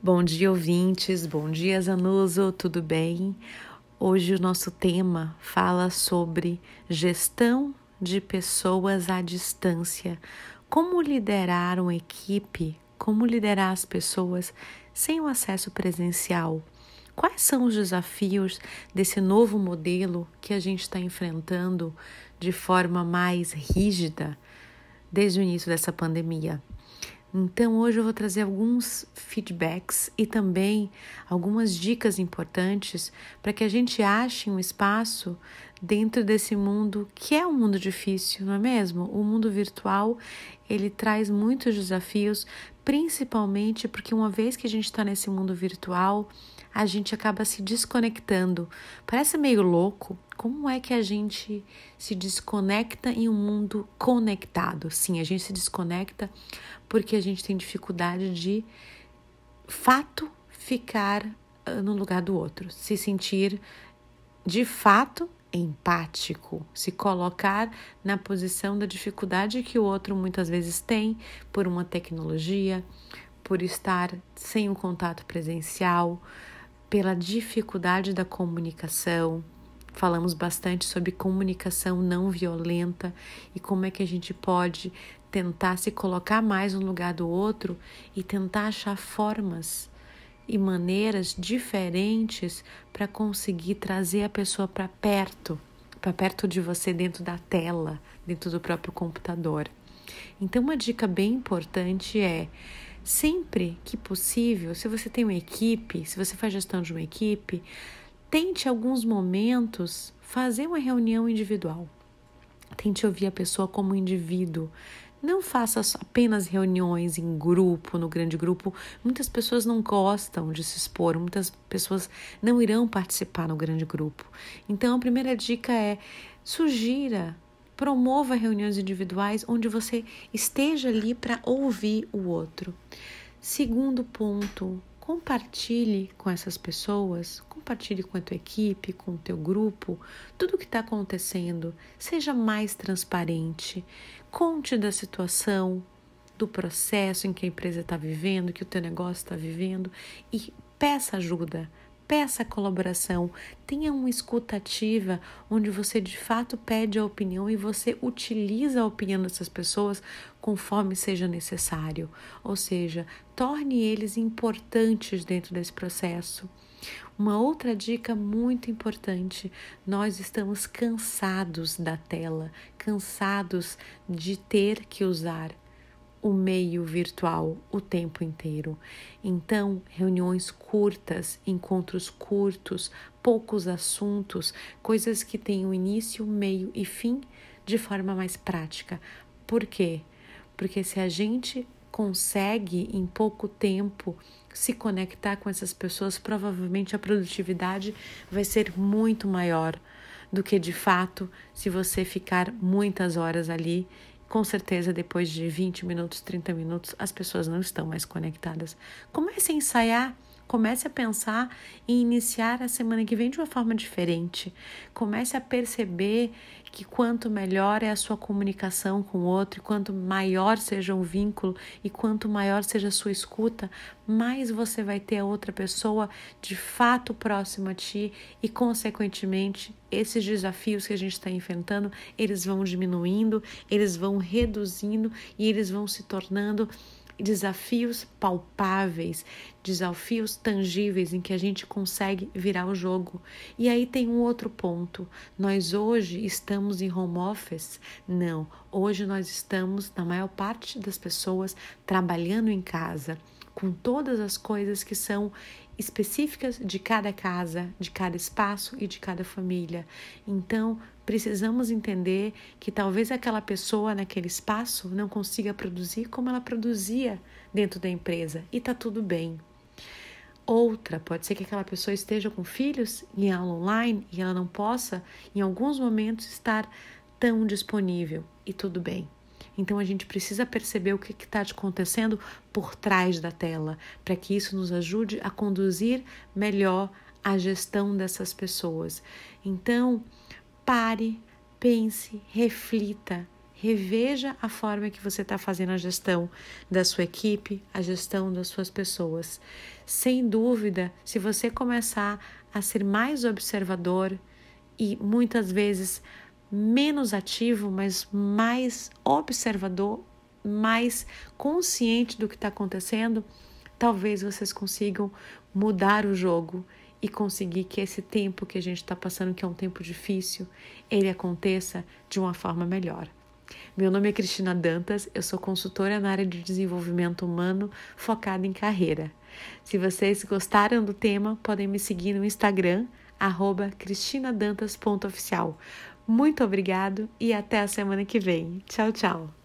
Bom dia, ouvintes. Bom dia, Zanuso. Tudo bem? Hoje o nosso tema fala sobre gestão de pessoas à distância. Como liderar uma equipe, como liderar as pessoas sem o acesso presencial. Quais são os desafios desse novo modelo que a gente está enfrentando de forma mais rígida desde o início dessa pandemia? Então, hoje eu vou trazer alguns feedbacks e também algumas dicas importantes para que a gente ache um espaço dentro desse mundo que é um mundo difícil, não é mesmo? O mundo virtual ele traz muitos desafios, principalmente porque uma vez que a gente está nesse mundo virtual, a gente acaba se desconectando. Parece meio louco. Como é que a gente se desconecta em um mundo conectado? Sim, a gente se desconecta porque a gente tem dificuldade de fato ficar ah, no lugar do outro, se sentir de fato empático, se colocar na posição da dificuldade que o outro muitas vezes tem por uma tecnologia, por estar sem o contato presencial, pela dificuldade da comunicação. Falamos bastante sobre comunicação não violenta e como é que a gente pode tentar se colocar mais no lugar do outro e tentar achar formas e maneiras diferentes para conseguir trazer a pessoa para perto, para perto de você dentro da tela, dentro do próprio computador. Então, uma dica bem importante é sempre que possível, se você tem uma equipe, se você faz gestão de uma equipe, tente alguns momentos fazer uma reunião individual. Tente ouvir a pessoa como indivíduo. Não faça apenas reuniões em grupo, no grande grupo. Muitas pessoas não gostam de se expor, muitas pessoas não irão participar no grande grupo. Então, a primeira dica é sugira Promova reuniões individuais onde você esteja ali para ouvir o outro. Segundo ponto, compartilhe com essas pessoas, compartilhe com a tua equipe, com o teu grupo, tudo o que está acontecendo. Seja mais transparente. Conte da situação, do processo em que a empresa está vivendo, que o teu negócio está vivendo e peça ajuda peça colaboração, tenha uma escutativa onde você de fato pede a opinião e você utiliza a opinião dessas pessoas conforme seja necessário. Ou seja, torne eles importantes dentro desse processo. Uma outra dica muito importante: nós estamos cansados da tela, cansados de ter que usar o meio virtual o tempo inteiro. Então, reuniões curtas, encontros curtos, poucos assuntos, coisas que tenham início, meio e fim de forma mais prática. Por quê? Porque se a gente consegue em pouco tempo se conectar com essas pessoas, provavelmente a produtividade vai ser muito maior do que de fato se você ficar muitas horas ali com certeza, depois de 20 minutos, 30 minutos, as pessoas não estão mais conectadas. Comece a ensaiar Comece a pensar em iniciar a semana que vem de uma forma diferente. Comece a perceber que quanto melhor é a sua comunicação com o outro, e quanto maior seja o vínculo e quanto maior seja a sua escuta, mais você vai ter a outra pessoa de fato próxima a ti e, consequentemente, esses desafios que a gente está enfrentando, eles vão diminuindo, eles vão reduzindo e eles vão se tornando desafios palpáveis, desafios tangíveis em que a gente consegue virar o jogo. E aí tem um outro ponto. Nós hoje estamos em home office? Não. Hoje nós estamos, na maior parte das pessoas, trabalhando em casa, com todas as coisas que são específicas de cada casa, de cada espaço e de cada família. Então, precisamos entender que talvez aquela pessoa naquele espaço não consiga produzir como ela produzia dentro da empresa e tá tudo bem. Outra, pode ser que aquela pessoa esteja com filhos em aula online e ela não possa, em alguns momentos, estar tão disponível e tudo bem. Então a gente precisa perceber o que está acontecendo por trás da tela, para que isso nos ajude a conduzir melhor a gestão dessas pessoas. Então, pare, pense, reflita, reveja a forma que você está fazendo a gestão da sua equipe, a gestão das suas pessoas. Sem dúvida, se você começar a ser mais observador e muitas vezes menos ativo, mas mais observador, mais consciente do que está acontecendo, talvez vocês consigam mudar o jogo e conseguir que esse tempo que a gente está passando, que é um tempo difícil, ele aconteça de uma forma melhor. Meu nome é Cristina Dantas, eu sou consultora na área de desenvolvimento humano focada em carreira. Se vocês gostaram do tema, podem me seguir no Instagram, cristinadantas.oficial. Muito obrigado e até a semana que vem. Tchau, tchau!